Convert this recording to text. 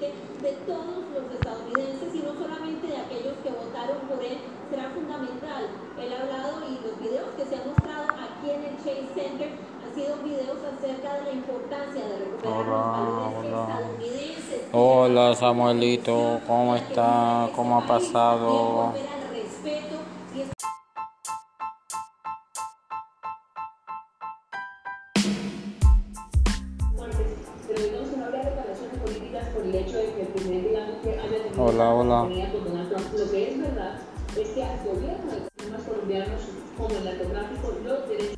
de todos los estadounidenses y no solamente de aquellos que votaron por él, será fundamental. Él ha hablado y los videos que se han mostrado aquí en el Chase Center han sido videos acerca de la importancia de recuperar Hola, los valores hola. estadounidenses. Hola Samuelito, ¿cómo está? ¿Cómo ha pasado? El hecho de que el presidente digamos que haya tenido Hola, hola. con Donald Trump. Lo que es verdad es que al gobierno de los colombianos como el narcotráfico, los derechos